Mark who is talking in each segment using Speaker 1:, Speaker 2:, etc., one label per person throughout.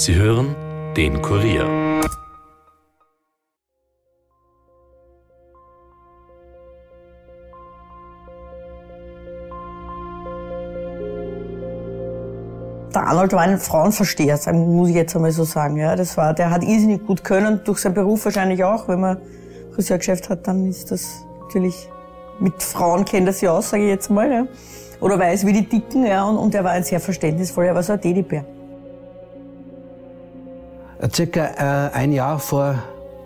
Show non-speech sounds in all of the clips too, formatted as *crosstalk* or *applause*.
Speaker 1: Sie hören den Kurier.
Speaker 2: Der Arnold war ein Frauenversteher, muss ich jetzt einmal so sagen. Ja, das war, der hat irrsinnig gut können, durch seinen Beruf wahrscheinlich auch. Wenn man Friseurgeschäft hat, dann ist das natürlich, mit Frauen kennt er sich aus, sage ich jetzt mal. Ja. Oder weiß wie die Dicken, ja, und, und er war ein sehr verständnisvoller, er war so ein Teddybär.
Speaker 3: Circa äh, ein Jahr vor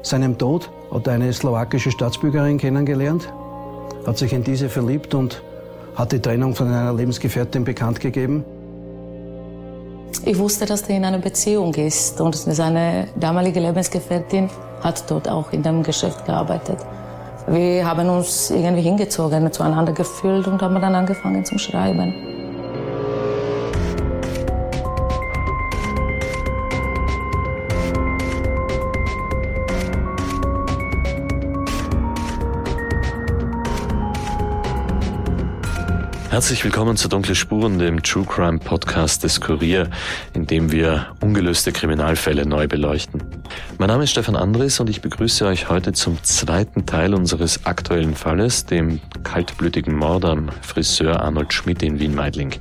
Speaker 3: seinem Tod hat er eine slowakische Staatsbürgerin kennengelernt, hat sich in diese verliebt und hat die Trennung von einer Lebensgefährtin bekannt gegeben.
Speaker 4: Ich wusste, dass er in einer Beziehung ist und seine damalige Lebensgefährtin hat dort auch in dem Geschäft gearbeitet. Wir haben uns irgendwie hingezogen, zueinander gefühlt und haben dann angefangen zu schreiben.
Speaker 1: Herzlich willkommen zu Dunkle Spuren, dem True Crime Podcast des Kurier, in dem wir ungelöste Kriminalfälle neu beleuchten. Mein Name ist Stefan Andres und ich begrüße euch heute zum zweiten Teil unseres aktuellen Falles, dem kaltblütigen Mord am Friseur Arnold Schmidt in Wien-Meidling.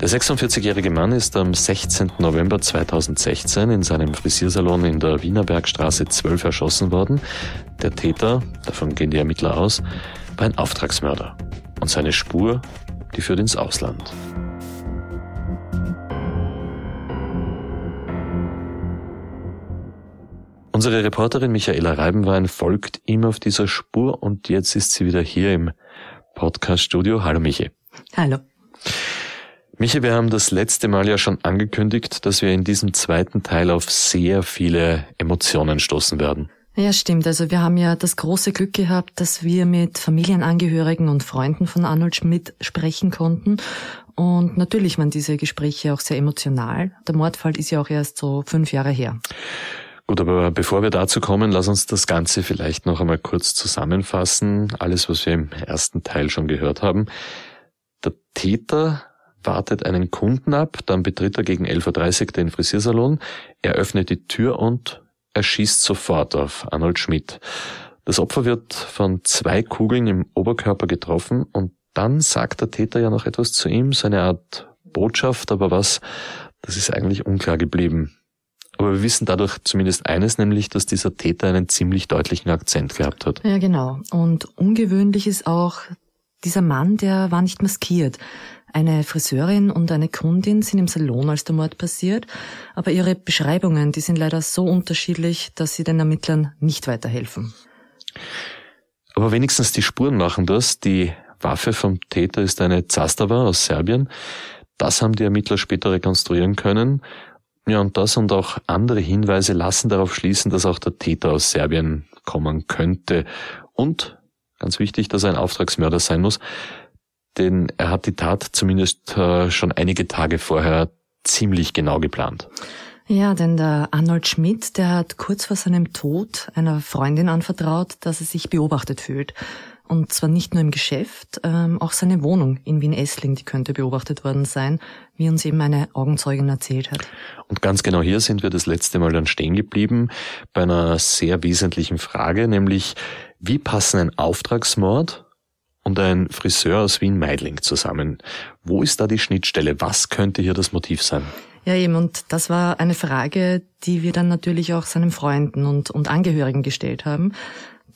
Speaker 1: Der 46-jährige Mann ist am 16. November 2016 in seinem Frisiersalon in der Wienerbergstraße 12 erschossen worden. Der Täter, davon gehen die Ermittler aus, war ein Auftragsmörder. Und seine Spur die führt ins Ausland. Unsere Reporterin Michaela Reibenwein folgt ihm auf dieser Spur und jetzt ist sie wieder hier im Podcast-Studio. Hallo Michi.
Speaker 5: Hallo.
Speaker 1: Michi, wir haben das letzte Mal ja schon angekündigt, dass wir in diesem zweiten Teil auf sehr viele Emotionen stoßen werden.
Speaker 5: Ja, stimmt. Also wir haben ja das große Glück gehabt, dass wir mit Familienangehörigen und Freunden von Arnold Schmidt sprechen konnten. Und natürlich waren diese Gespräche auch sehr emotional. Der Mordfall ist ja auch erst so fünf Jahre her.
Speaker 1: Gut, aber bevor wir dazu kommen, lass uns das Ganze vielleicht noch einmal kurz zusammenfassen. Alles, was wir im ersten Teil schon gehört haben. Der Täter wartet einen Kunden ab, dann betritt er gegen 11.30 Uhr den Frisiersalon, er öffnet die Tür und er schießt sofort auf Arnold Schmidt. Das Opfer wird von zwei Kugeln im Oberkörper getroffen und dann sagt der Täter ja noch etwas zu ihm, so eine Art Botschaft, aber was, das ist eigentlich unklar geblieben. Aber wir wissen dadurch zumindest eines, nämlich, dass dieser Täter einen ziemlich deutlichen Akzent gehabt hat.
Speaker 5: Ja, genau. Und ungewöhnlich ist auch, dieser Mann, der war nicht maskiert. Eine Friseurin und eine Kundin sind im Salon, als der Mord passiert, aber ihre Beschreibungen, die sind leider so unterschiedlich, dass sie den Ermittlern nicht weiterhelfen.
Speaker 1: Aber wenigstens die Spuren machen das. Die Waffe vom Täter ist eine Zastava aus Serbien. Das haben die Ermittler später rekonstruieren können. Ja, und das und auch andere Hinweise lassen darauf schließen, dass auch der Täter aus Serbien kommen könnte. Und, ganz wichtig, dass er ein Auftragsmörder sein muss denn er hat die Tat zumindest äh, schon einige Tage vorher ziemlich genau geplant.
Speaker 5: Ja, denn der Arnold Schmidt, der hat kurz vor seinem Tod einer Freundin anvertraut, dass er sich beobachtet fühlt. Und zwar nicht nur im Geschäft, ähm, auch seine Wohnung in Wien-Essling, die könnte beobachtet worden sein, wie uns eben eine Augenzeugin erzählt hat.
Speaker 1: Und ganz genau hier sind wir das letzte Mal dann stehen geblieben, bei einer sehr wesentlichen Frage, nämlich wie passen ein Auftragsmord und ein Friseur aus Wien-Meidling zusammen. Wo ist da die Schnittstelle? Was könnte hier das Motiv sein?
Speaker 5: Ja, eben, und das war eine Frage, die wir dann natürlich auch seinen Freunden und, und Angehörigen gestellt haben.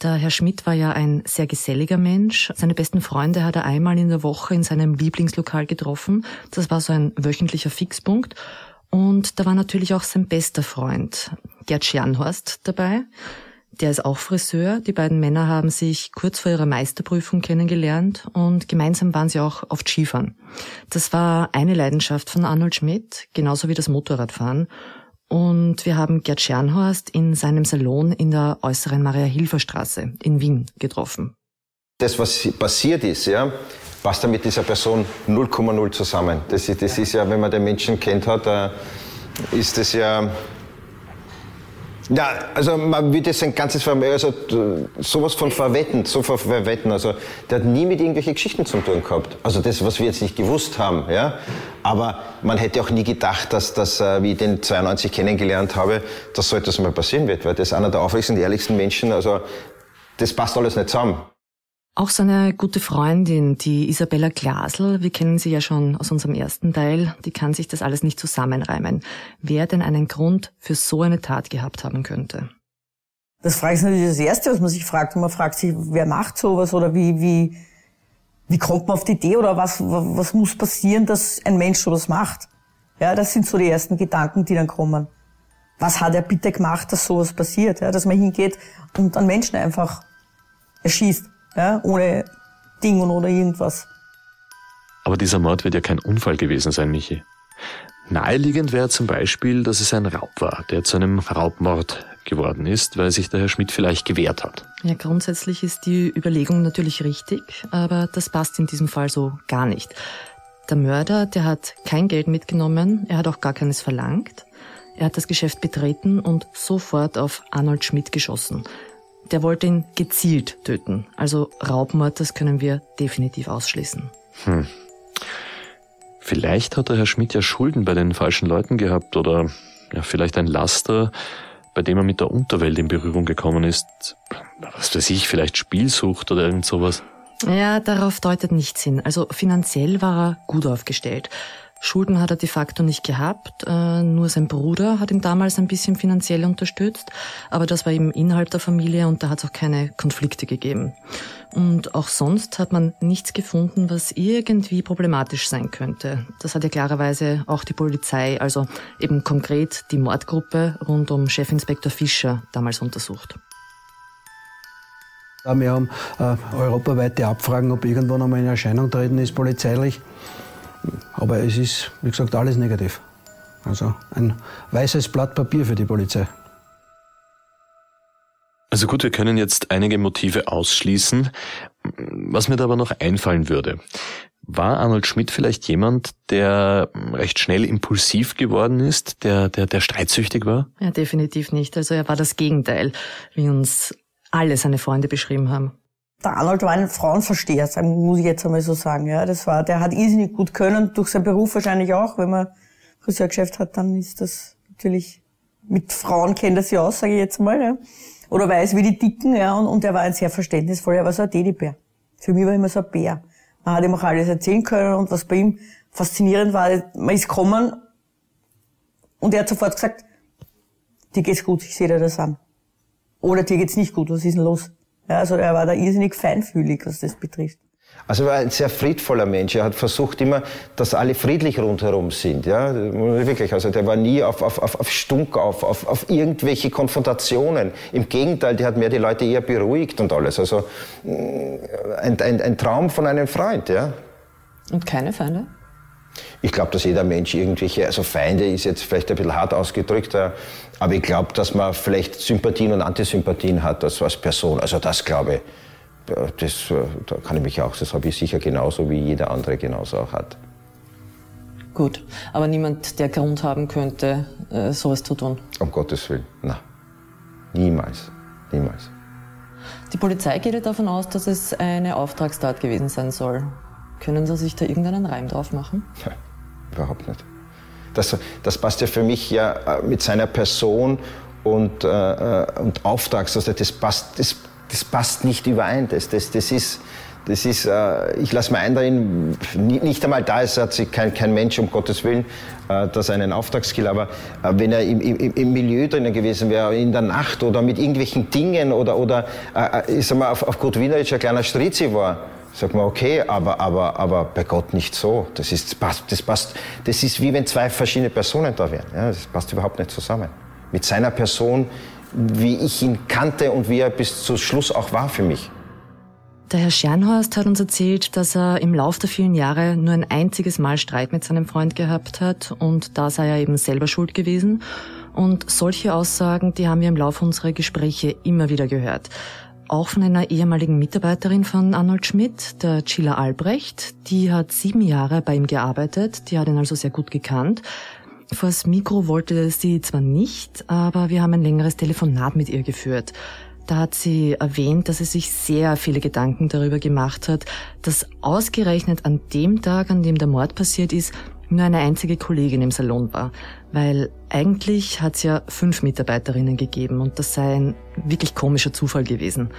Speaker 5: Der Herr Schmidt war ja ein sehr geselliger Mensch. Seine besten Freunde hat er einmal in der Woche in seinem Lieblingslokal getroffen. Das war so ein wöchentlicher Fixpunkt. Und da war natürlich auch sein bester Freund, Gerd Schernhorst, dabei. Der ist auch Friseur. Die beiden Männer haben sich kurz vor ihrer Meisterprüfung kennengelernt und gemeinsam waren sie auch oft Skifahren. Das war eine Leidenschaft von Arnold Schmidt, genauso wie das Motorradfahren. Und wir haben Gerd Schernhorst in seinem Salon in der äußeren Maria-Hilfer-Straße in Wien getroffen.
Speaker 6: Das, was passiert ist, ja, passt da mit dieser Person 0,0 zusammen. Das ist, das ist ja, wenn man den Menschen kennt hat, ist das ja Ja, also man würde sein ganzes Vermögen, also sowas von verwetten, so verwetten. Also der hat nie mit irgendwelchen Geschichten zu tun gehabt. Also das, was wir jetzt nicht gewusst haben, ja. Aber man hätte auch nie gedacht, dass das, äh, wie ich den 92 kennengelernt habe, dass so etwas mal passieren wird, weil das ist einer der aufrichtigsten, ehrlichsten Menschen. Also das passt alles nicht zusammen.
Speaker 5: Auch seine gute Freundin, die Isabella Glasl, wir kennen sie ja schon aus unserem ersten Teil, die kann sich das alles nicht zusammenreimen. Wer denn einen Grund für so eine Tat gehabt haben könnte?
Speaker 2: Das frage ich natürlich das Erste, was man sich fragt. Man fragt sich, wer macht sowas oder wie, wie, wie kommt man auf die Idee oder was, was muss passieren, dass ein Mensch sowas macht? Ja, das sind so die ersten Gedanken, die dann kommen. Was hat er bitte gemacht, dass sowas passiert? Ja, dass man hingeht und einen Menschen einfach erschießt ja, ohne Ding oder irgendwas.
Speaker 1: Aber dieser Mord wird ja kein Unfall gewesen sein, Michi. Naheliegend wäre zum Beispiel, dass es ein Raub war, der zu einem Raubmord geworden ist, weil sich der Herr Schmidt vielleicht gewehrt hat.
Speaker 5: Ja, grundsätzlich ist die Überlegung natürlich richtig, aber das passt in diesem Fall so gar nicht. Der Mörder, der hat kein Geld mitgenommen, er hat auch gar keines verlangt. Er hat das Geschäft betreten und sofort auf Arnold Schmidt geschossen. Der wollte ihn gezielt töten. Also Raubmord, das können wir definitiv ausschließen. Hm.
Speaker 1: Vielleicht hat der Herr Schmidt ja Schulden bei den falschen Leuten gehabt oder ja, vielleicht ein Laster, bei dem er mit der Unterwelt in Berührung gekommen ist. Was weiß ich, vielleicht Spielsucht oder irgend sowas.
Speaker 5: Ja, darauf deutet nichts hin. Also finanziell war er gut aufgestellt. Schulden hat er de facto nicht gehabt, äh, nur sein Bruder hat ihn damals ein bisschen finanziell unterstützt, aber das war eben innerhalb der Familie und da hat es auch keine Konflikte gegeben. Und auch sonst hat man nichts gefunden, was irgendwie problematisch sein könnte. Das hat ja klarerweise auch die Polizei, also eben konkret die Mordgruppe rund um Chefinspektor Fischer damals untersucht.
Speaker 3: Wir haben äh, europaweite Abfragen, ob irgendwo noch mal in Erscheinung treten ist, polizeilich. Aber es ist, wie gesagt, alles negativ. Also ein weißes Blatt Papier für die Polizei.
Speaker 1: Also gut, wir können jetzt einige Motive ausschließen. Was mir da aber noch einfallen würde. War Arnold Schmidt vielleicht jemand, der recht schnell impulsiv geworden ist, der, der, der streitsüchtig war?
Speaker 5: Ja, definitiv nicht. Also er war das Gegenteil, wie uns alle seine Freunde beschrieben haben
Speaker 2: der Arnold war ein Frauenversteher, muss ich jetzt einmal so sagen. Ja, das war, der hat irrsinnig gut können, durch seinen Beruf wahrscheinlich auch. Wenn man Friseurgeschäft hat, dann ist das natürlich, mit Frauen kennt er sich aus, sage ich jetzt mal. Ja. Oder weiß wie die Dicken, ja, und, und er war ein sehr verständnisvoller, er war so ein Teddybär. Für mich war er immer so ein Bär. Man hat ihm auch alles erzählen können und was bei ihm faszinierend war, man ist gekommen und er hat sofort gesagt, dir geht's gut, ich sehe dir das an. Oder dir geht's nicht gut, was ist denn los? Ja, also er war da irrsinnig feinfühlig, was das betrifft.
Speaker 6: Also er war ein sehr friedvoller Mensch. Er hat versucht immer, dass alle friedlich rundherum sind. Ja, wirklich. Also der war nie auf, auf, auf, auf Stunk, auf, auf, auf irgendwelche Konfrontationen. Im Gegenteil, der hat mehr die Leute eher beruhigt und alles. Also mm, ein, ein, ein Traum von einem Freund. Ja.
Speaker 5: Und keine Feinde?
Speaker 6: Ich glaube, dass jeder Mensch irgendwelche, also Feinde ist jetzt vielleicht ein bisschen hart ausgedrückt, äh, aber ich glaube, dass man vielleicht Sympathien und Antisympathien hat als, als Person. Also das glaube ich. Das, äh, da kann ich mich auch, das habe ich sicher genauso wie jeder andere genauso auch hat.
Speaker 5: Gut, aber niemand, der Grund haben könnte, äh, sowas zu tun?
Speaker 6: Um Gottes Willen, na, niemals, niemals.
Speaker 5: Die Polizei geht ja davon aus, dass es eine Auftragstat gewesen sein soll. Können Sie sich da irgendeinen Reim drauf machen?
Speaker 6: Ja, überhaupt nicht. Das, das passt ja für mich ja äh, mit seiner Person und, äh, äh, und Auftrags, also das passt, das, das passt nicht überein. Das, das, das ist, das ist, äh, ich lasse mir ein nicht einmal da ist, hat sich kein, kein Mensch, um Gottes Willen, äh, das einen Auftragskill, aber äh, wenn er im, im, im Milieu drinnen gewesen wäre, in der Nacht oder mit irgendwelchen Dingen oder, oder äh, ich sag mal, auf, auf Gut Wienerisch ein kleiner Strizi war, Sagt man, okay, aber, aber, aber bei Gott nicht so. Das, ist, das, passt, das ist wie wenn zwei verschiedene Personen da wären. Ja, das passt überhaupt nicht zusammen. Mit seiner Person, wie ich ihn kannte und wie er bis zum Schluss auch war für mich.
Speaker 5: Der Herr Schernhorst hat uns erzählt, dass er im Lauf der vielen Jahre nur ein einziges Mal Streit mit seinem Freund gehabt hat und da sei er eben selber schuld gewesen. Und solche Aussagen, die haben wir im Laufe unserer Gespräche immer wieder gehört auch von einer ehemaligen Mitarbeiterin von Arnold Schmidt, der Chila Albrecht. Die hat sieben Jahre bei ihm gearbeitet, die hat ihn also sehr gut gekannt. Vors Mikro wollte sie zwar nicht, aber wir haben ein längeres Telefonat mit ihr geführt. Da hat sie erwähnt, dass sie sich sehr viele Gedanken darüber gemacht hat, dass ausgerechnet an dem Tag, an dem der Mord passiert ist, nur eine einzige Kollegin im Salon war. Weil eigentlich hat es ja fünf Mitarbeiterinnen gegeben und das sei ein wirklich komischer Zufall gewesen.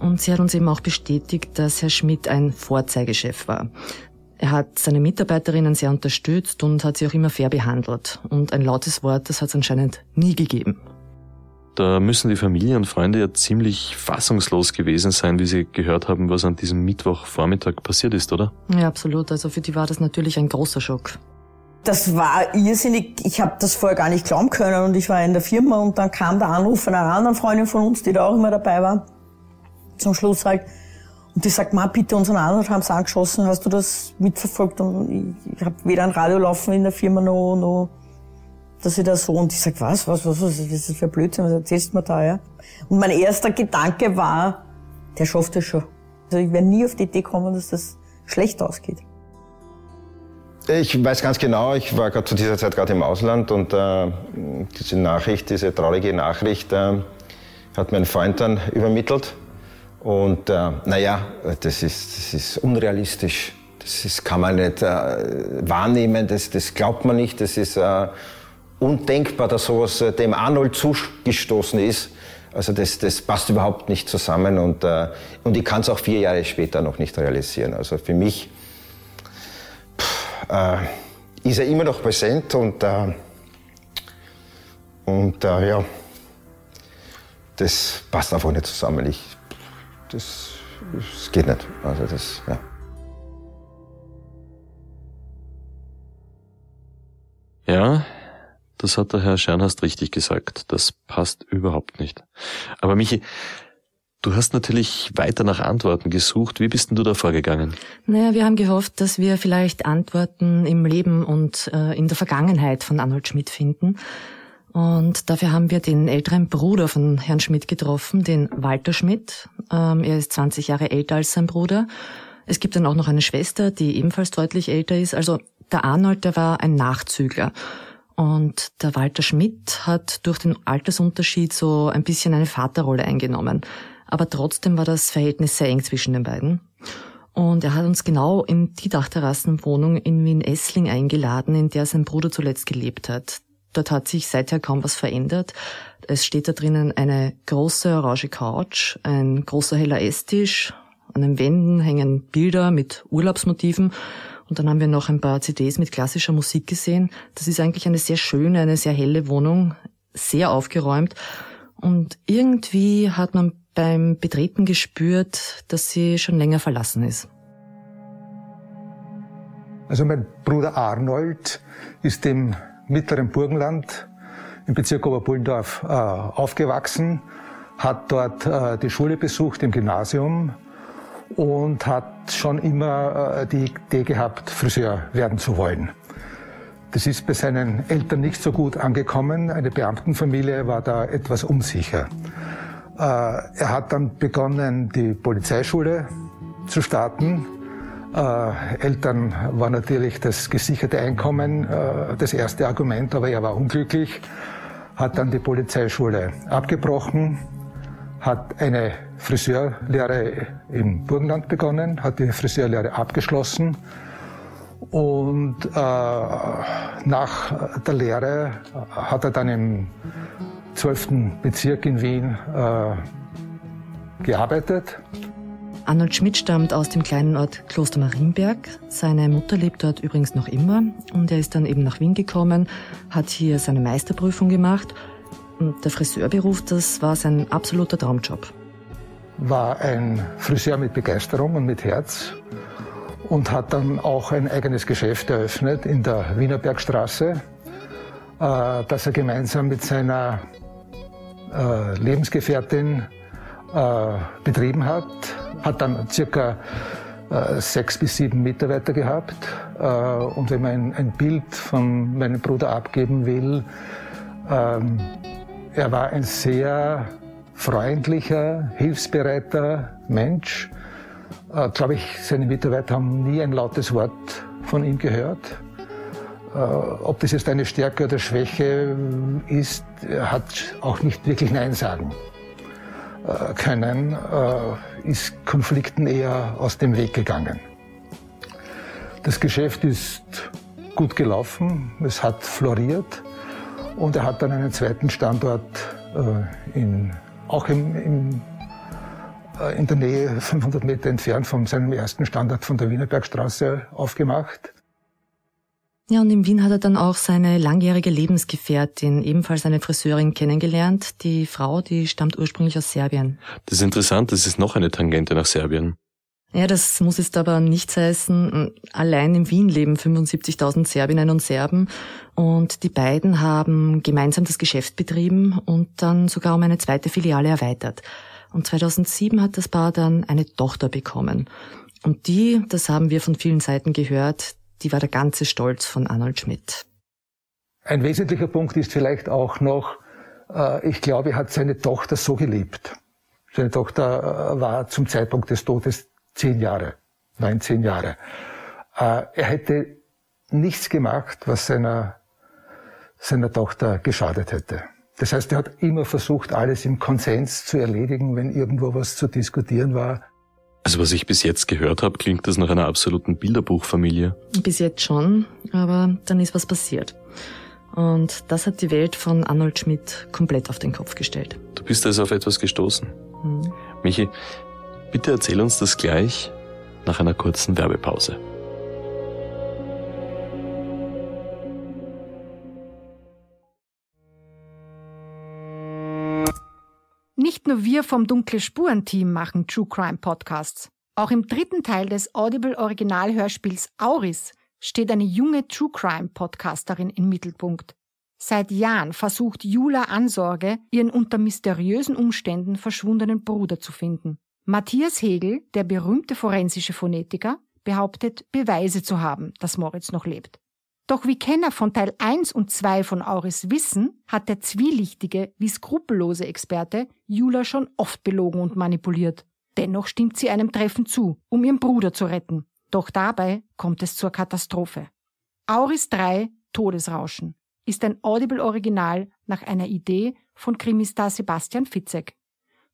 Speaker 5: Und sie hat uns eben auch bestätigt, dass Herr Schmidt ein Vorzeigechef war. Er hat seine Mitarbeiterinnen sehr unterstützt und hat sie auch immer fair behandelt. Und ein lautes Wort, das hat es anscheinend nie gegeben.
Speaker 1: Da müssen die Familie und Freunde ja ziemlich fassungslos gewesen sein, wie sie gehört haben, was an diesem Mittwochvormittag passiert ist, oder?
Speaker 5: Ja, absolut. Also für die war das natürlich ein großer Schock.
Speaker 2: Das war irrsinnig. Ich habe das vorher gar nicht glauben können und ich war in der Firma und dann kam der Anruf von einer anderen Freundin von uns, die da auch immer dabei war. Zum Schluss halt, und die sagt, Ma, bitte, unseren Anwalt haben sie angeschossen, hast du das mitverfolgt? Und ich, ich habe weder ein Radio laufen in der Firma noch, noch dass ich da so, und ich sag, was, was, was, was, das ist für Blödsinn, was erzählst du mir da, ja? Und mein erster Gedanke war, der schafft das schon. Also ich werde nie auf die Idee kommen, dass das schlecht ausgeht.
Speaker 6: Ich weiß ganz genau, ich war gerade zu dieser Zeit gerade im Ausland und äh, diese Nachricht, diese traurige Nachricht äh, hat mein Freund dann übermittelt. Und äh, naja, das ist, das ist unrealistisch. Das ist, kann man nicht äh, wahrnehmen, das, das glaubt man nicht. Das ist äh, undenkbar, dass sowas äh, dem Arnold zugestoßen ist. Also das, das passt überhaupt nicht zusammen und, äh, und ich kann es auch vier Jahre später noch nicht realisieren. Also für mich pff, äh, ist er immer noch präsent und, äh, und äh, ja, das passt einfach nicht zusammen. Ich, das, das geht nicht. Also das, ja.
Speaker 1: Ja, das hat der Herr Schernhast richtig gesagt. Das passt überhaupt nicht. Aber Michi, Du hast natürlich weiter nach Antworten gesucht. Wie bist denn du da vorgegangen?
Speaker 5: Naja, wir haben gehofft, dass wir vielleicht Antworten im Leben und äh, in der Vergangenheit von Arnold Schmidt finden. Und dafür haben wir den älteren Bruder von Herrn Schmidt getroffen, den Walter Schmidt. Ähm, er ist 20 Jahre älter als sein Bruder. Es gibt dann auch noch eine Schwester, die ebenfalls deutlich älter ist. Also der Arnold, der war ein Nachzügler. Und der Walter Schmidt hat durch den Altersunterschied so ein bisschen eine Vaterrolle eingenommen. Aber trotzdem war das Verhältnis sehr eng zwischen den beiden. Und er hat uns genau in die Dachterrassenwohnung in Wien-Essling eingeladen, in der sein Bruder zuletzt gelebt hat. Dort hat sich seither kaum was verändert. Es steht da drinnen eine große orange Couch, ein großer heller Esstisch, an den Wänden hängen Bilder mit Urlaubsmotiven und dann haben wir noch ein paar CDs mit klassischer Musik gesehen. Das ist eigentlich eine sehr schöne, eine sehr helle Wohnung, sehr aufgeräumt. Und irgendwie hat man beim Betreten gespürt, dass sie schon länger verlassen ist.
Speaker 7: Also mein Bruder Arnold ist im mittleren Burgenland im Bezirk Oberbullendorf äh, aufgewachsen, hat dort äh, die Schule besucht im Gymnasium und hat schon immer äh, die Idee gehabt, Friseur werden zu wollen. Das ist bei seinen Eltern nicht so gut angekommen. Eine Beamtenfamilie war da etwas unsicher. Äh, er hat dann begonnen, die Polizeischule zu starten. Äh, Eltern war natürlich das gesicherte Einkommen das erste Argument, aber er war unglücklich, hat dann die Polizeischule abgebrochen, hat eine Friseurlehre im Burgenland begonnen, hat die Friseurlehre abgeschlossen und äh, nach der Lehre hat er dann im 12. Bezirk in Wien äh, gearbeitet.
Speaker 5: Arnold Schmidt stammt aus dem kleinen Ort Kloster Marienberg. Seine Mutter lebt dort übrigens noch immer und er ist dann eben nach Wien gekommen, hat hier seine Meisterprüfung gemacht und der Friseurberuf, das war sein absoluter Traumjob.
Speaker 7: War ein Friseur mit Begeisterung und mit Herz und hat dann auch ein eigenes Geschäft eröffnet in der Wienerbergstraße, äh, das er gemeinsam mit seiner äh, Lebensgefährtin äh, betrieben hat. Hat dann circa sechs bis sieben Mitarbeiter gehabt. Und wenn man ein Bild von meinem Bruder abgeben will, ähm, er war ein sehr freundlicher, hilfsbereiter Mensch. Äh, Glaube ich, seine Mitarbeiter haben nie ein lautes Wort von ihm gehört. Äh, ob das jetzt eine Stärke oder Schwäche ist, er hat auch nicht wirklich Nein sagen äh, können, äh, ist Konflikten eher aus dem Weg gegangen. Das Geschäft ist gut gelaufen, es hat floriert und er hat dann einen zweiten Standort in, auch im, im, in der Nähe, *laughs* 500 Meter entfernt von seinem ersten Standort von der Wienerbergstraße aufgemacht.
Speaker 5: Ja, und in Wien hat er dann auch seine langjährige Lebensgefährtin, ebenfalls eine Friseurin, kennengelernt. Die Frau, die stammt ursprünglich aus Serbien.
Speaker 1: Das ist interessant, das ist noch eine Tangente nach Serbien.
Speaker 5: Ja, das muss jetzt aber nichts heißen. Allein in Wien leben 75.000 Serbinnen und Serben und die beiden haben gemeinsam das Geschäft betrieben und dann sogar um eine zweite Filiale erweitert. Und 2007 hat das Paar dann eine Tochter bekommen. Und die, das haben wir von vielen Seiten gehört, die war der ganze Stolz von Arnold Schmidt.
Speaker 7: Ein wesentlicher Punkt ist vielleicht auch noch, äh, ich glaube, er hat seine Tochter so geliebt. Seine Tochter äh, war zum Zeitpunkt des Todes zehn Jahre, neun, zehn Jahre. Äh, er hätte nichts gemacht, was seiner, seiner Tochter geschadet hätte. Das heißt, er hat immer versucht, alles im Konsens zu erledigen, wenn irgendwo was zu diskutieren war.
Speaker 1: Also was ich bis jetzt gehört habe, klingt das nach einer absoluten Bilderbuchfamilie.
Speaker 5: Bis jetzt schon, aber dann ist was passiert. Und das hat die Welt von Arnold Schmidt komplett auf den Kopf gestellt.
Speaker 1: Du bist also auf etwas gestoßen. Hm. Michi, bitte erzähl uns das gleich nach einer kurzen Werbepause.
Speaker 8: Nicht nur wir vom Dunkle Spuren Team machen True Crime Podcasts. Auch im dritten Teil des Audible Originalhörspiels Auris steht eine junge True Crime Podcasterin im Mittelpunkt. Seit Jahren versucht Jula Ansorge, ihren unter mysteriösen Umständen verschwundenen Bruder zu finden. Matthias Hegel, der berühmte forensische Phonetiker, behauptet, Beweise zu haben, dass Moritz noch lebt. Doch wie Kenner von Teil 1 und 2 von Auris wissen, hat der zwielichtige wie skrupellose Experte Jula schon oft belogen und manipuliert. Dennoch stimmt sie einem Treffen zu, um ihren Bruder zu retten. Doch dabei kommt es zur Katastrophe. Auris 3 Todesrauschen ist ein Audible-Original nach einer Idee von Krimistar Sebastian Fitzek.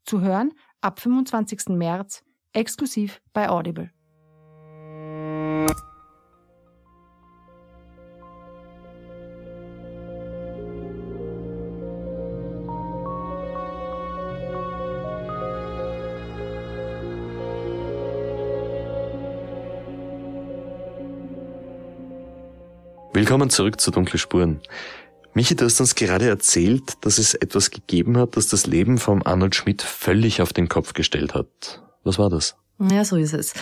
Speaker 8: Zu hören ab 25. März exklusiv bei Audible.
Speaker 1: Willkommen zurück zu Dunkle Spuren. Michi, du hast uns gerade erzählt, dass es etwas gegeben hat, das das Leben von Arnold Schmidt völlig auf den Kopf gestellt hat. Was war das?
Speaker 5: Ja, so ist es.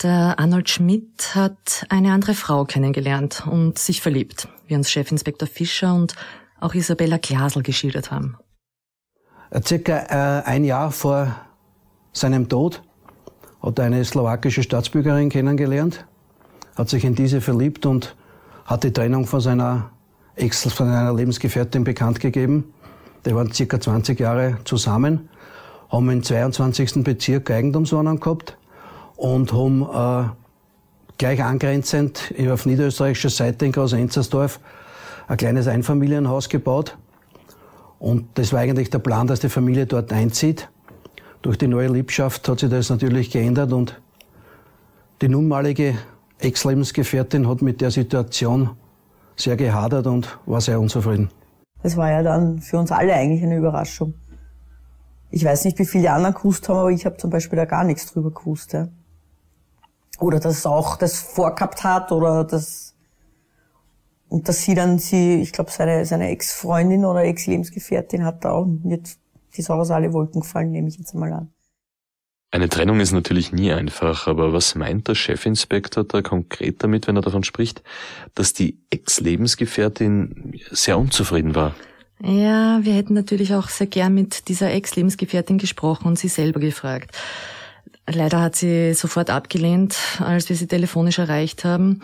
Speaker 5: Der Arnold Schmidt hat eine andere Frau kennengelernt und sich verliebt, wie uns Chefinspektor Fischer und auch Isabella Glasel geschildert haben.
Speaker 3: Circa äh, ein Jahr vor seinem Tod hat er eine slowakische Staatsbürgerin kennengelernt, hat sich in diese verliebt und hat die Trennung von seiner Ex, von einer Lebensgefährtin bekannt gegeben. Die waren circa 20 Jahre zusammen, haben im 22. Bezirk Eigentumswohnung gehabt und haben äh, gleich angrenzend auf niederösterreichischer Seite in Groß-Enzersdorf ein kleines Einfamilienhaus gebaut. Und das war eigentlich der Plan, dass die Familie dort einzieht. Durch die neue Liebschaft hat sich das natürlich geändert und die nunmalige Ex-Lebensgefährtin hat mit der Situation sehr gehadert und war sehr unzufrieden.
Speaker 2: Das war ja dann für uns alle eigentlich eine Überraschung. Ich weiß nicht, wie viele anderen gewusst haben, aber ich habe zum Beispiel da gar nichts drüber gewusst. Ja. Oder dass auch das vorgehabt hat oder dass und dass sie dann sie, ich glaube seine seine Ex-Freundin oder Ex-Lebensgefährtin hat da auch jetzt die aus alle Wolken gefallen, nehme ich jetzt mal an.
Speaker 1: Eine Trennung ist natürlich nie einfach, aber was meint der Chefinspektor da konkret damit, wenn er davon spricht, dass die Ex-Lebensgefährtin sehr unzufrieden war?
Speaker 5: Ja, wir hätten natürlich auch sehr gern mit dieser Ex-Lebensgefährtin gesprochen und sie selber gefragt. Leider hat sie sofort abgelehnt, als wir sie telefonisch erreicht haben.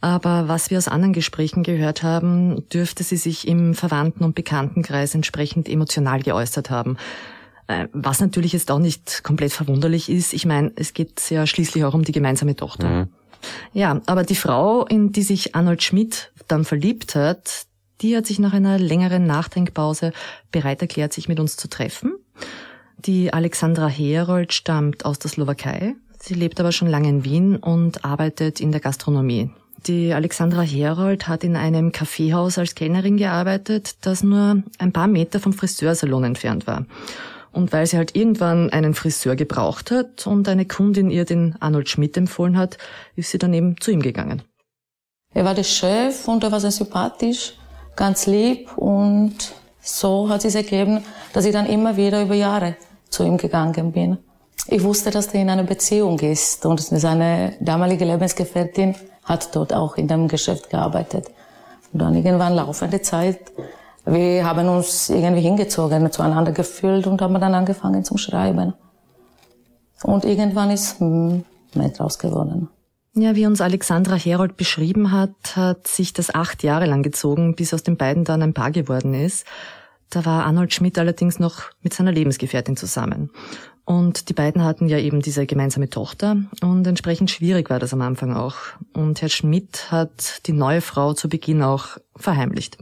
Speaker 5: Aber was wir aus anderen Gesprächen gehört haben, dürfte sie sich im Verwandten- und Bekanntenkreis entsprechend emotional geäußert haben. Äh, was natürlich jetzt auch nicht komplett verwunderlich ist. Ich meine, es geht ja schließlich auch um die gemeinsame Tochter. Mhm. Ja, aber die Frau, in die sich Arnold Schmidt dann verliebt hat, die hat sich nach einer längeren Nachdenkpause bereit erklärt, sich mit uns zu treffen. Die Alexandra Herold stammt aus der Slowakei. Sie lebt aber schon lange in Wien und arbeitet in der Gastronomie. Die Alexandra Herold hat in einem Kaffeehaus als Kellnerin gearbeitet, das nur ein paar Meter vom Friseursalon entfernt war. Und weil sie halt irgendwann einen Friseur gebraucht hat und eine Kundin ihr den Arnold Schmidt empfohlen hat, ist sie dann eben zu ihm gegangen.
Speaker 4: Er war der Chef und er war sehr sympathisch, ganz lieb und so hat es ergeben, dass ich dann immer wieder über Jahre zu ihm gegangen bin. Ich wusste, dass er in einer Beziehung ist und seine damalige Lebensgefährtin hat dort auch in dem Geschäft gearbeitet. Und dann irgendwann laufende Zeit, wir haben uns irgendwie hingezogen, zueinander gefühlt und haben dann angefangen zum Schreiben. Und irgendwann ist mehr draus geworden.
Speaker 5: Ja, wie uns Alexandra Herold beschrieben hat, hat sich das acht Jahre lang gezogen, bis aus den beiden dann ein Paar geworden ist. Da war Arnold Schmidt allerdings noch mit seiner Lebensgefährtin zusammen. Und die beiden hatten ja eben diese gemeinsame Tochter und entsprechend schwierig war das am Anfang auch. Und Herr Schmidt hat die neue Frau zu Beginn auch verheimlicht.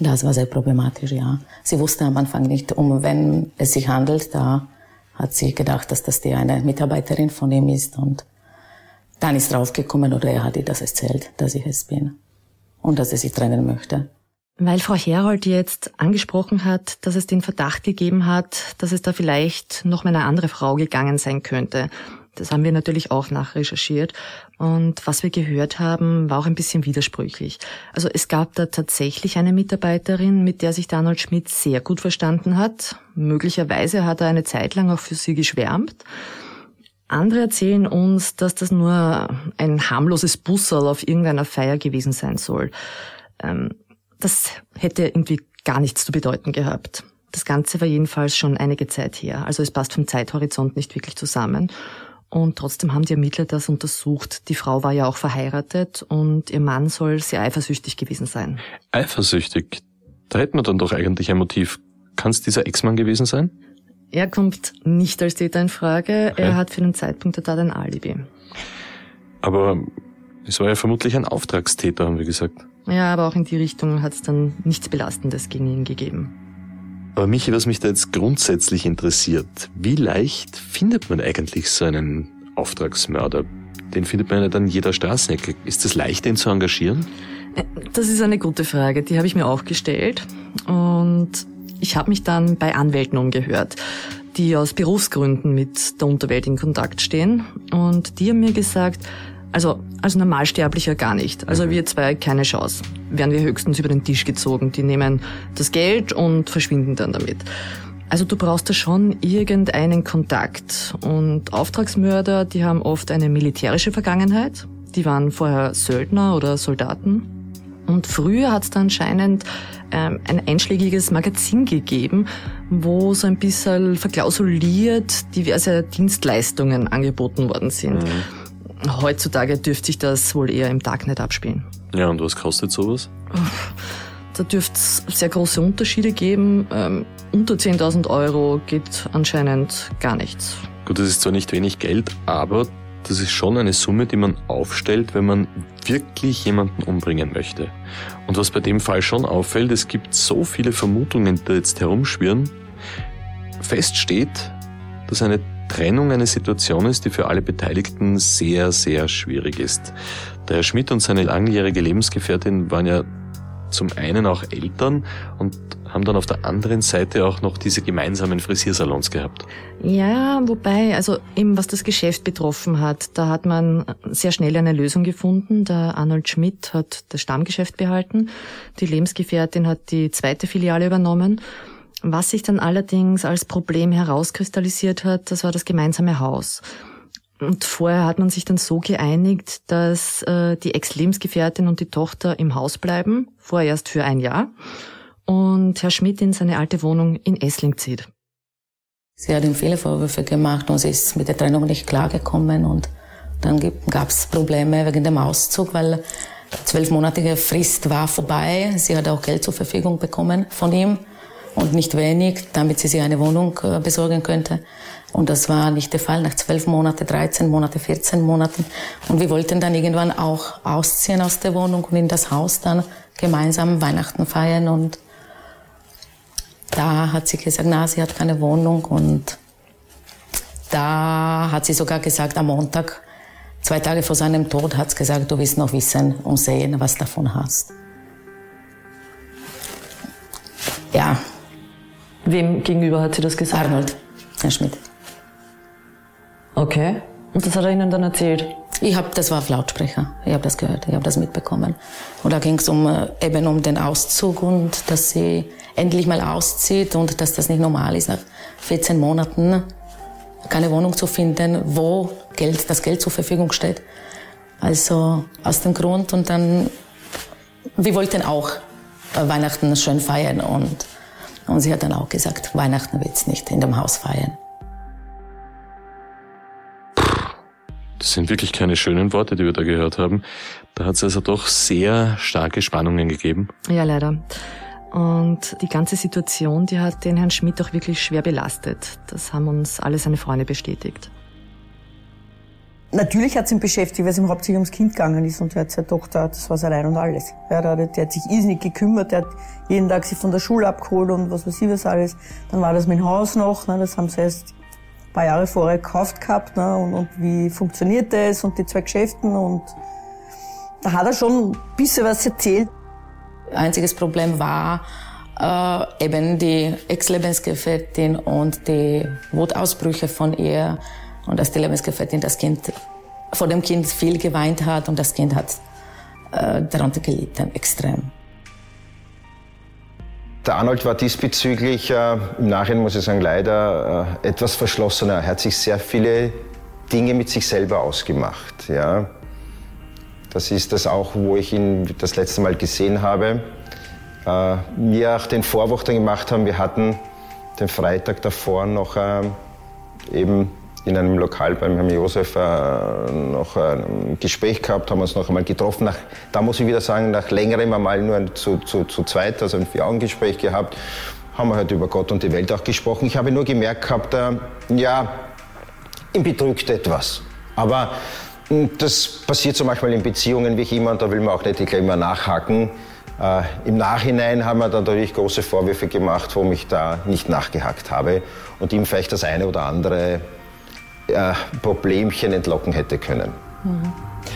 Speaker 4: Das war sehr problematisch, ja. Sie wusste am Anfang nicht, um wen es sich handelt. Da hat sie gedacht, dass das die eine Mitarbeiterin von ihm ist und dann ist draufgekommen oder er hat ihr das erzählt, dass ich es bin und dass er sich trennen möchte.
Speaker 5: Weil Frau Herold jetzt angesprochen hat, dass es den Verdacht gegeben hat, dass es da vielleicht noch mal eine andere Frau gegangen sein könnte. Das haben wir natürlich auch nachrecherchiert. Und was wir gehört haben, war auch ein bisschen widersprüchlich. Also es gab da tatsächlich eine Mitarbeiterin, mit der sich Donald Schmidt sehr gut verstanden hat. Möglicherweise hat er eine Zeit lang auch für sie geschwärmt. Andere erzählen uns, dass das nur ein harmloses Busserl auf irgendeiner Feier gewesen sein soll. Ähm, das hätte irgendwie gar nichts zu bedeuten gehabt. Das Ganze war jedenfalls schon einige Zeit her, also es passt vom Zeithorizont nicht wirklich zusammen. Und trotzdem haben die Ermittler das untersucht. Die Frau war ja auch verheiratet und ihr Mann soll sehr eifersüchtig gewesen sein.
Speaker 1: Eifersüchtig? Da hätten wir dann doch eigentlich ein Motiv. Kann es dieser Ex-Mann gewesen sein?
Speaker 5: Er kommt nicht als Täter in Frage. Okay. Er hat für den Zeitpunkt der Tat ein Alibi.
Speaker 1: Aber es war ja vermutlich ein Auftragstäter, haben wir gesagt.
Speaker 5: Ja, aber auch in die Richtung hat es dann nichts Belastendes gegen ihn gegeben.
Speaker 1: Aber Michi, was mich da jetzt grundsätzlich interessiert, wie leicht findet man eigentlich so einen Auftragsmörder? Den findet man ja dann jeder Straßenecke. Ist es leicht, den zu engagieren?
Speaker 5: Das ist eine gute Frage, die habe ich mir auch gestellt. Und ich habe mich dann bei Anwälten umgehört, die aus Berufsgründen mit der Unterwelt in Kontakt stehen. Und die haben mir gesagt, also als Normalsterblicher gar nicht. Also wir zwei keine Chance. Werden wir höchstens über den Tisch gezogen. Die nehmen das Geld und verschwinden dann damit. Also du brauchst da schon irgendeinen Kontakt. Und Auftragsmörder, die haben oft eine militärische Vergangenheit. Die waren vorher Söldner oder Soldaten. Und früher hat es da anscheinend ähm, ein einschlägiges Magazin gegeben, wo so ein bisschen verklausuliert diverse Dienstleistungen angeboten worden sind. Mhm. Heutzutage dürfte sich das wohl eher im Darknet abspielen.
Speaker 1: Ja, und was kostet sowas?
Speaker 5: Da dürfte es sehr große Unterschiede geben. Ähm, unter 10.000 Euro geht anscheinend gar nichts.
Speaker 1: Gut, das ist zwar nicht wenig Geld, aber das ist schon eine Summe, die man aufstellt, wenn man wirklich jemanden umbringen möchte. Und was bei dem Fall schon auffällt, es gibt so viele Vermutungen, die jetzt herumschwirren. Fest steht, dass eine Trennung eine Situation ist, die für alle Beteiligten sehr, sehr schwierig ist. Der Herr Schmidt und seine langjährige Lebensgefährtin waren ja zum einen auch Eltern und haben dann auf der anderen Seite auch noch diese gemeinsamen Frisiersalons gehabt.
Speaker 5: Ja, wobei, also eben was das Geschäft betroffen hat, da hat man sehr schnell eine Lösung gefunden. Der Arnold Schmidt hat das Stammgeschäft behalten, die Lebensgefährtin hat die zweite Filiale übernommen was sich dann allerdings als Problem herauskristallisiert hat, das war das gemeinsame Haus. Und vorher hat man sich dann so geeinigt, dass äh, die Ex-Lebensgefährtin und die Tochter im Haus bleiben, vorerst für ein Jahr, und Herr Schmidt in seine alte Wohnung in Essling zieht.
Speaker 4: Sie hat ihm viele Vorwürfe gemacht und sie ist mit der Trennung nicht klargekommen und dann gab es Probleme wegen dem Auszug, weil zwölfmonatige Frist war vorbei. Sie hat auch Geld zur Verfügung bekommen von ihm und nicht wenig, damit sie sich eine Wohnung äh, besorgen könnte. Und das war nicht der Fall nach zwölf Monate, 13 Monate, 14 Monaten. Und wir wollten dann irgendwann auch ausziehen aus der Wohnung und in das Haus dann gemeinsam Weihnachten feiern. Und da hat sie gesagt, na, sie hat keine Wohnung. Und da hat sie sogar gesagt, am Montag, zwei Tage vor seinem Tod, hat sie gesagt, du willst noch wissen und sehen, was davon hast. Ja.
Speaker 5: Wem gegenüber hat sie das gesagt?
Speaker 4: Arnold, Herr Schmidt.
Speaker 5: Okay. Und das hat er Ihnen dann erzählt?
Speaker 4: Ich habe, das war auf Lautsprecher. Ich habe das gehört, ich habe das mitbekommen. Und da ging es um äh, eben um den Auszug und dass sie endlich mal auszieht und dass das nicht normal ist, nach 14 Monaten keine Wohnung zu finden, wo Geld, das Geld zur Verfügung steht. Also aus dem Grund und dann, wir wollten auch äh, Weihnachten schön feiern und, und sie hat dann auch gesagt, Weihnachten wird's nicht in dem Haus feiern.
Speaker 1: Das sind wirklich keine schönen Worte, die wir da gehört haben. Da hat es also doch sehr starke Spannungen gegeben.
Speaker 5: Ja, leider. Und die ganze Situation, die hat den Herrn Schmidt auch wirklich schwer belastet. Das haben uns alle seine Freunde bestätigt.
Speaker 2: Natürlich hat es ihn beschäftigt, weil es ihm hauptsächlich ums Kind gegangen ist und er hat seine Tochter, das war sein Ein und alles. Ja, der, der hat sich irrsinnig gekümmert, der hat jeden Tag sie von der Schule abgeholt und was weiß ich was alles. Dann war das dem Haus noch, ne, das haben sie erst paar Jahre vorher gekauft gehabt ne, und, und wie funktioniert das und die zwei Geschäften und da hat er schon ein bisschen was erzählt.
Speaker 4: Einziges Problem war äh, eben die Ex-Lebensgefährtin und die Wutausbrüche von ihr und dass die Lebensgefährtin das Kind vor dem Kind viel geweint hat und das Kind hat äh, darunter gelitten, extrem.
Speaker 6: Der Arnold war diesbezüglich, äh, im Nachhinein muss ich sagen, leider äh, etwas verschlossener. Er hat sich sehr viele Dinge mit sich selber ausgemacht. Ja. Das ist das auch, wo ich ihn das letzte Mal gesehen habe. Äh, wir auch den Vorwurf dann gemacht haben, wir hatten den Freitag davor noch äh, eben in einem Lokal beim Herrn Josef äh, noch ein Gespräch gehabt, haben uns noch einmal getroffen. Nach, da muss ich wieder sagen, nach längerem einmal nur zu, zu, zu zweit, also ein Vier-Augen-Gespräch gehabt, haben wir halt über Gott und die Welt auch gesprochen. Ich habe nur gemerkt gehabt, äh, ja, ihn bedrückt etwas. Aber hm, das passiert zum Beispiel in Beziehungen wie ich immer, und da will man auch nicht immer nachhaken. Äh, Im Nachhinein haben wir dann natürlich große Vorwürfe gemacht, warum ich da nicht nachgehakt habe und ihm vielleicht das eine oder andere äh, Problemchen entlocken hätte können.
Speaker 5: Mhm.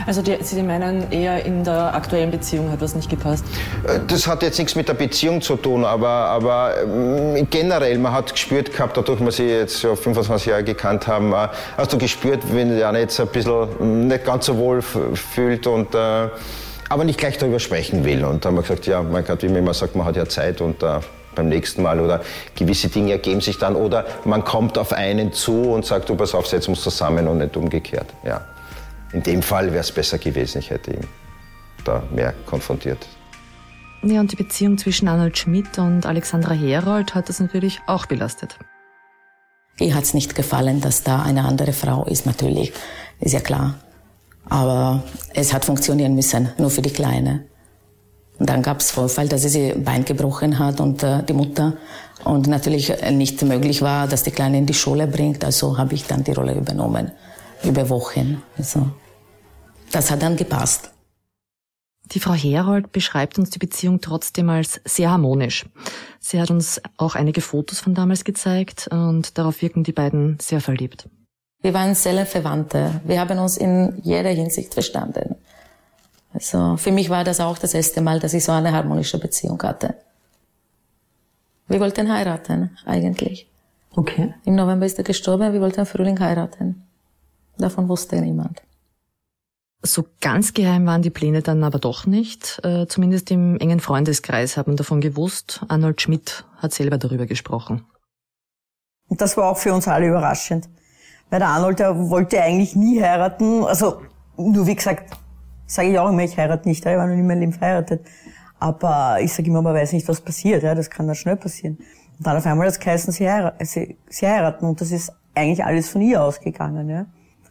Speaker 5: Also die, Sie meinen eher in der aktuellen Beziehung hat was nicht gepasst?
Speaker 6: Äh, das hat jetzt nichts mit der Beziehung zu tun, aber, aber ähm, generell, man hat gespürt gehabt, dadurch, dass Sie jetzt schon 25 Jahre gekannt haben, äh, hast du gespürt, wenn der eine jetzt ein bisschen nicht ganz so wohl fühlt und äh, aber nicht gleich darüber sprechen will. Und da haben wir gesagt, ja, mein Gott, wie man immer sagt, man hat ja Zeit und beim nächsten Mal oder gewisse Dinge ergeben sich dann oder man kommt auf einen zu und sagt, du pass auf, setzen uns zusammen und nicht umgekehrt. Ja. In dem Fall wäre es besser gewesen, ich hätte ihn da mehr konfrontiert.
Speaker 5: Ja, und die Beziehung zwischen Arnold Schmidt und Alexandra Herold hat das natürlich auch belastet.
Speaker 4: Ihr hat es nicht gefallen, dass da eine andere Frau ist, natürlich, ist ja klar. Aber es hat funktionieren müssen, nur für die Kleine. Und dann gab es Vorfall, dass sie sie Bein gebrochen hat und äh, die Mutter und natürlich nicht möglich war, dass die Kleine in die Schule bringt. Also habe ich dann die Rolle übernommen über Wochen. Also das hat dann gepasst.
Speaker 5: Die Frau Herold beschreibt uns die Beziehung trotzdem als sehr harmonisch. Sie hat uns auch einige Fotos von damals gezeigt und darauf wirken die beiden sehr verliebt.
Speaker 4: Wir waren sehr Verwandte. Wir haben uns in jeder Hinsicht verstanden. Also für mich war das auch das erste Mal, dass ich so eine harmonische Beziehung hatte. Wir wollten heiraten, eigentlich.
Speaker 5: Okay.
Speaker 4: Im November ist er gestorben, wir wollten im Frühling heiraten. Davon wusste niemand.
Speaker 5: So ganz geheim waren die Pläne dann aber doch nicht. Äh, zumindest im engen Freundeskreis hat man davon gewusst. Arnold Schmidt hat selber darüber gesprochen.
Speaker 2: Und das war auch für uns alle überraschend. Weil der Arnold, der wollte eigentlich nie heiraten. Also, nur wie gesagt, sage ich auch immer, ich heirate nicht, ich war noch nie mein Leben verheiratet. Aber ich sage immer, man weiß nicht, was passiert, ja, das kann dann schnell passieren. Und dann auf einmal hat es geheißen, sie, heiraten, sie, sie heiraten und das ist eigentlich alles von ihr ausgegangen, ja.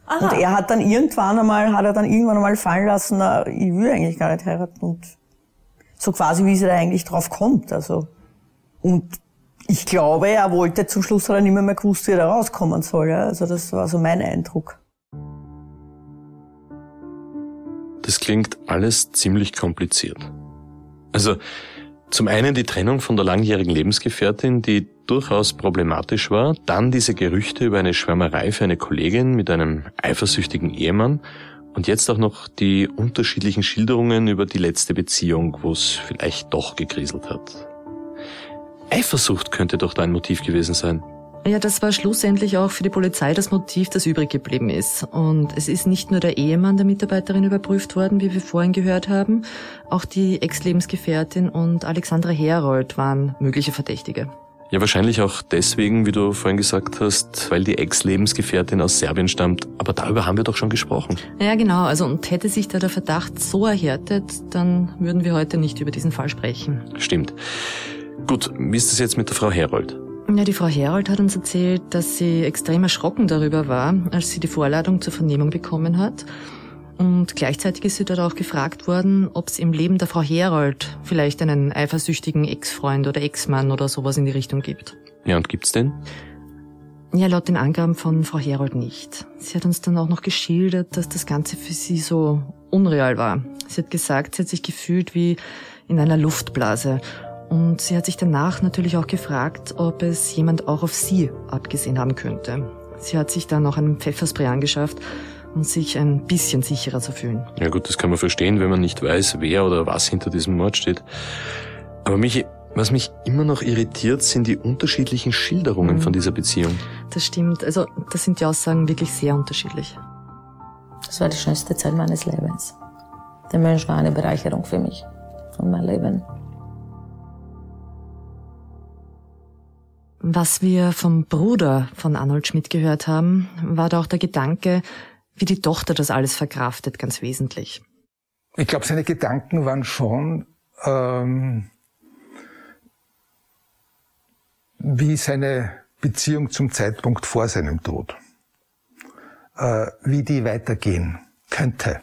Speaker 2: Aha. Und er hat dann irgendwann einmal, hat er dann irgendwann einmal fallen lassen, na, ich will eigentlich gar nicht heiraten und so quasi, wie sie da eigentlich drauf kommt, also. Und ich glaube, er wollte zum Schluss hat er nicht mehr, mehr gewusst, wie er da rauskommen soll. Ja? Also das war so mein Eindruck.
Speaker 1: Das klingt alles ziemlich kompliziert. Also zum einen die Trennung von der langjährigen Lebensgefährtin, die durchaus problematisch war, dann diese Gerüchte über eine Schwärmerei für eine Kollegin mit einem eifersüchtigen Ehemann und jetzt auch noch die unterschiedlichen Schilderungen über die letzte Beziehung, wo es vielleicht doch gekriselt hat. Eifersucht könnte doch dein Motiv gewesen sein.
Speaker 5: Ja, das war schlussendlich auch für die Polizei das Motiv, das übrig geblieben ist. Und es ist nicht nur der Ehemann der Mitarbeiterin überprüft worden, wie wir vorhin gehört haben, auch die Ex-Lebensgefährtin und Alexandra Herold waren mögliche Verdächtige.
Speaker 1: Ja, wahrscheinlich auch deswegen, wie du vorhin gesagt hast, weil die Ex-Lebensgefährtin aus Serbien stammt. Aber darüber haben wir doch schon gesprochen.
Speaker 5: Ja, genau. Also, und hätte sich da der Verdacht so erhärtet, dann würden wir heute nicht über diesen Fall sprechen.
Speaker 1: Stimmt. Gut, wie ist das jetzt mit der Frau Herold?
Speaker 5: Ja, die Frau Herold hat uns erzählt, dass sie extrem erschrocken darüber war, als sie die Vorladung zur Vernehmung bekommen hat. Und gleichzeitig ist sie dort auch gefragt worden, ob es im Leben der Frau Herold vielleicht einen eifersüchtigen Ex-Freund oder Ex-Mann oder sowas in die Richtung gibt.
Speaker 1: Ja, und gibt's denn?
Speaker 5: Ja, laut den Angaben von Frau Herold nicht. Sie hat uns dann auch noch geschildert, dass das Ganze für sie so unreal war. Sie hat gesagt, sie hat sich gefühlt wie in einer Luftblase und sie hat sich danach natürlich auch gefragt, ob es jemand auch auf sie abgesehen haben könnte. Sie hat sich dann noch einen Pfefferspray angeschafft, um sich ein bisschen sicherer zu fühlen.
Speaker 1: Ja gut, das kann man verstehen, wenn man nicht weiß, wer oder was hinter diesem Mord steht. Aber mich, was mich immer noch irritiert, sind die unterschiedlichen Schilderungen mhm. von dieser Beziehung.
Speaker 5: Das stimmt. Also, das sind die Aussagen wirklich sehr unterschiedlich.
Speaker 4: Das war die schönste Zeit meines Lebens. Der Mensch war eine Bereicherung für mich und mein Leben.
Speaker 5: Was wir vom Bruder von Arnold Schmidt gehört haben, war da auch der Gedanke, wie die Tochter das alles verkraftet, ganz wesentlich.
Speaker 7: Ich glaube, seine Gedanken waren schon, ähm, wie seine Beziehung zum Zeitpunkt vor seinem Tod, äh, wie die weitergehen könnte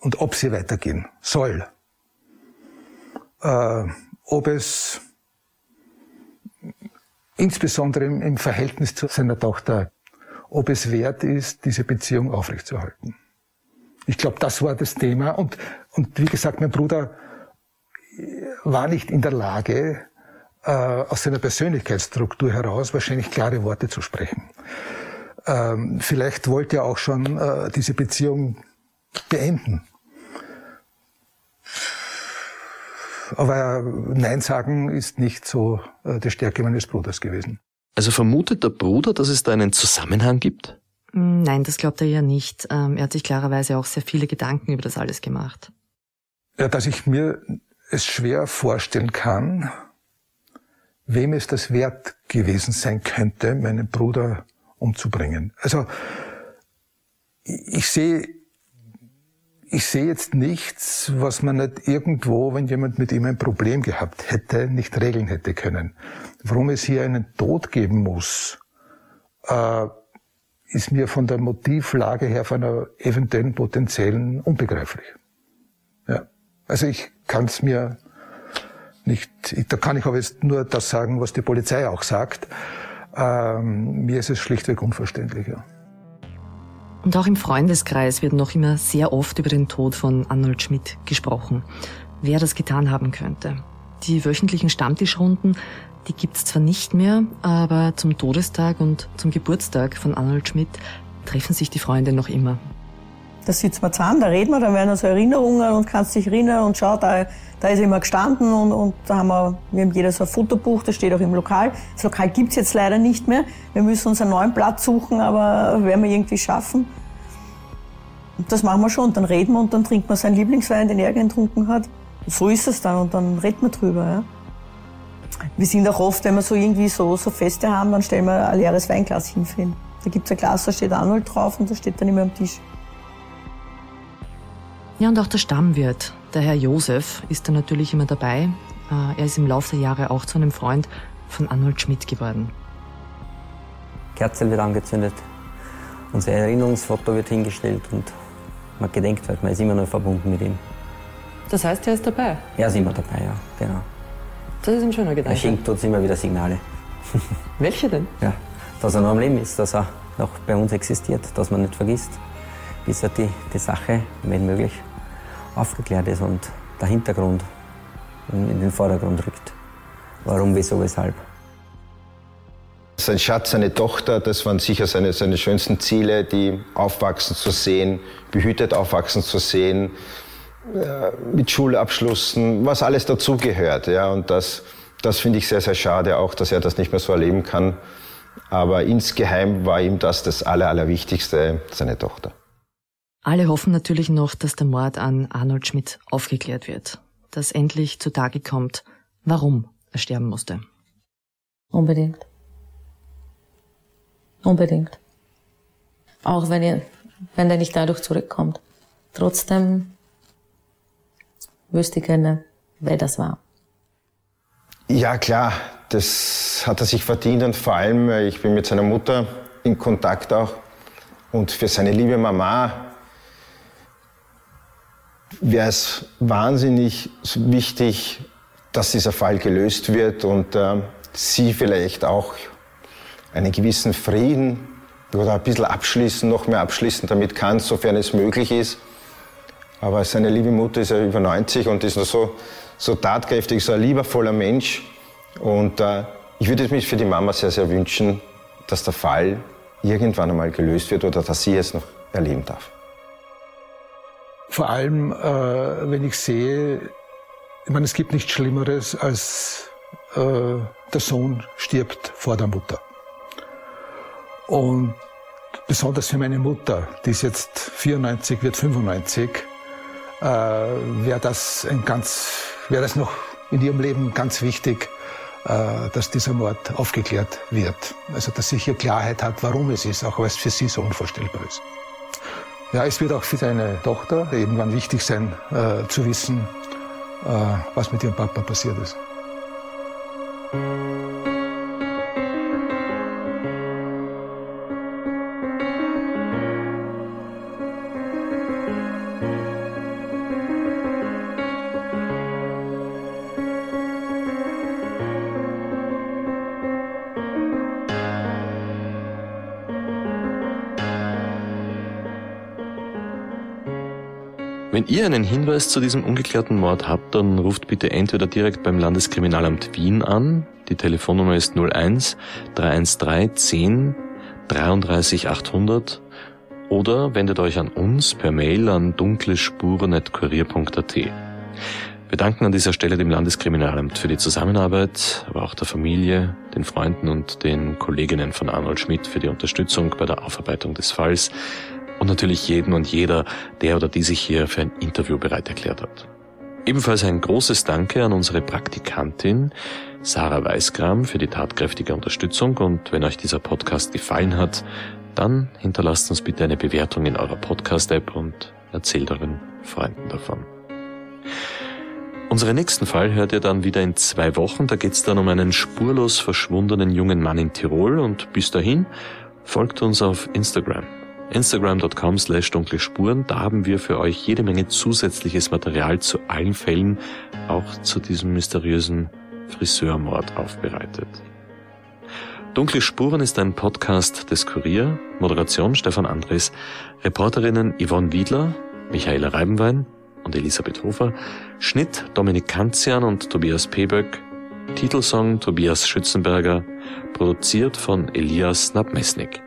Speaker 7: und ob sie weitergehen soll, äh, ob es insbesondere im, Verhältnis zu seiner Tochter, ob es wert ist, diese Beziehung aufrechtzuerhalten. Ich glaube, das war das Thema. Und, und wie gesagt, mein Bruder war nicht in der Lage, äh, aus seiner Persönlichkeitsstruktur heraus wahrscheinlich klare Worte zu sprechen. Ähm, vielleicht wollte er auch schon äh, diese Beziehung beenden. Aber Nein sagen ist nicht so äh, die Stärke meines Bruders gewesen.
Speaker 1: Also vermutet der Bruder, dass es da einen Zusammenhang gibt?
Speaker 5: Nein, das glaubt er ja nicht. Ähm, er hat sich klarerweise auch sehr viele Gedanken über das alles gemacht.
Speaker 7: Ja, dass ich mir es schwer vorstellen kann, wem es das wert gewesen sein könnte, meinen Bruder umzubringen. Also ich sehe ich sehe jetzt nichts, was man nicht irgendwo, wenn jemand mit ihm ein Problem gehabt hätte, nicht regeln hätte können. Warum es hier einen Tod geben muss, äh, ist mir von der Motivlage her, von einer eventuellen potenziellen unbegreiflich. Ja. Also ich kann es mir nicht, da kann ich aber jetzt nur das sagen, was die Polizei auch sagt. Ähm, mir ist es schlichtweg unverständlich. Ja.
Speaker 5: Und auch im Freundeskreis wird noch immer sehr oft über den Tod von Arnold Schmidt gesprochen. Wer das getan haben könnte. Die wöchentlichen Stammtischrunden, die gibt's zwar nicht mehr, aber zum Todestag und zum Geburtstag von Arnold Schmidt treffen sich die Freunde noch immer.
Speaker 2: Da sitzen wir zusammen, da reden wir, da werden so Erinnerungen und kannst dich erinnern und schau, da, da ist immer gestanden und, und da haben wir, wir haben jeder so ein Fotobuch, das steht auch im Lokal. Das Lokal gibt's jetzt leider nicht mehr. Wir müssen uns einen neuen Platz suchen, aber werden wir irgendwie schaffen. Und das machen wir schon. Dann reden wir und dann trinkt man seinen Lieblingswein, den er getrunken hat. Und so ist es dann und dann reden wir drüber. Ja. Wir sind auch oft, wenn wir so irgendwie so, so Feste haben, dann stellen wir ein leeres Weinglas hin für ihn. Da gibt's ein Glas, da steht Arnold drauf und da steht dann immer am Tisch.
Speaker 5: Ja, und auch der Stammwirt, der Herr Josef, ist da natürlich immer dabei. Äh, er ist im Laufe der Jahre auch zu einem Freund von Arnold Schmidt geworden.
Speaker 9: Kerzel wird angezündet, unser Erinnerungsfoto wird hingestellt und man gedenkt halt, man ist immer noch verbunden mit ihm.
Speaker 5: Das heißt, er ist dabei?
Speaker 9: Er ist immer dabei, ja, genau.
Speaker 10: Das ist ein schöner Gedanke.
Speaker 9: Er schenkt uns immer wieder Signale. *laughs*
Speaker 10: Welche denn?
Speaker 9: Ja, dass er noch am Leben ist, dass er noch bei uns existiert, dass man nicht vergisst, bis er die, die Sache, wenn möglich, aufgeklärt ist und der Hintergrund in den Vordergrund rückt. Warum, wieso, weshalb.
Speaker 6: Sein Schatz, seine Tochter, das waren sicher seine, seine schönsten Ziele, die aufwachsen zu sehen, behütet aufwachsen zu sehen, äh, mit Schulabschlüssen, was alles dazugehört. Ja, und das, das finde ich sehr, sehr schade auch, dass er das nicht mehr so erleben kann. Aber insgeheim war ihm das das Aller, Allerwichtigste, seine Tochter.
Speaker 5: Alle hoffen natürlich noch, dass der Mord an Arnold Schmidt aufgeklärt wird, dass endlich zutage kommt, warum er sterben musste.
Speaker 4: Unbedingt. Unbedingt. Auch wenn, ihr, wenn er nicht dadurch zurückkommt. Trotzdem wüsste ich gerne, wer das war.
Speaker 6: Ja, klar, das hat er sich verdient und vor allem, äh, ich bin mit seiner Mutter in Kontakt auch. Und für seine liebe Mama wäre es wahnsinnig wichtig, dass dieser Fall gelöst wird und äh, sie vielleicht auch einen gewissen Frieden oder ein bisschen abschließen, noch mehr abschließen damit kann, sofern es möglich ist. Aber seine liebe Mutter ist ja über 90 und ist noch so, so tatkräftig, so ein liebevoller Mensch. Und äh, ich würde es mir für die Mama sehr, sehr wünschen, dass der Fall irgendwann einmal gelöst wird oder dass sie es noch erleben darf.
Speaker 7: Vor allem, äh, wenn ich sehe, ich meine, es gibt nichts Schlimmeres, als äh, der Sohn stirbt vor der Mutter. Und besonders für meine Mutter, die ist jetzt 94, wird 95, äh, wäre das ein ganz, wäre das noch in ihrem Leben ganz wichtig, äh, dass dieser Mord aufgeklärt wird. Also dass sie hier Klarheit hat, warum es ist, auch weil es für sie so unvorstellbar ist. Ja, es wird auch für seine Tochter irgendwann wichtig sein, äh, zu wissen, äh, was mit ihrem Papa passiert ist.
Speaker 1: Wenn ihr einen Hinweis zu diesem ungeklärten Mord habt, dann ruft bitte entweder direkt beim Landeskriminalamt Wien an. Die Telefonnummer ist 01 313 10 33 800 oder wendet euch an uns per Mail an dunklespuren.kurier.at. Wir danken an dieser Stelle dem Landeskriminalamt für die Zusammenarbeit, aber auch der Familie, den Freunden und den Kolleginnen von Arnold Schmidt für die Unterstützung bei der Aufarbeitung des Falls und natürlich jeden und jeder, der oder die sich hier für ein Interview bereit erklärt hat. Ebenfalls ein großes Danke an unsere Praktikantin Sarah Weißgram für die tatkräftige Unterstützung und wenn euch dieser Podcast gefallen hat, dann hinterlasst uns bitte eine Bewertung in eurer Podcast-App und erzählt euren Freunden davon. Unseren nächsten Fall hört ihr dann wieder in zwei Wochen. Da geht es dann um einen spurlos verschwundenen jungen Mann in Tirol und bis dahin folgt uns auf Instagram instagram.com slash dunkle Spuren. Da haben wir für euch jede Menge zusätzliches Material zu allen Fällen, auch zu diesem mysteriösen Friseurmord aufbereitet. Dunkle Spuren ist ein Podcast des Kurier, Moderation Stefan Andres, Reporterinnen Yvonne Wiedler, Michaela Reibenwein und Elisabeth Hofer, Schnitt Dominik Kanzian und Tobias Peböck, Titelsong Tobias Schützenberger, produziert von Elias Nabmesnik.